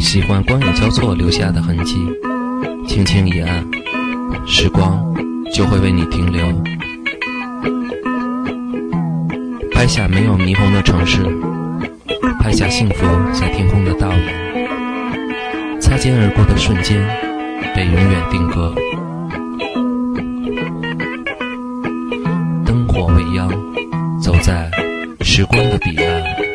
喜欢光影交错留下的痕迹轻轻一按时光就会为你停留。拍下没有霓虹的城市拍下幸福在天空的倒影擦肩而过的瞬间被永远定格。灯火未央走在时光的彼岸。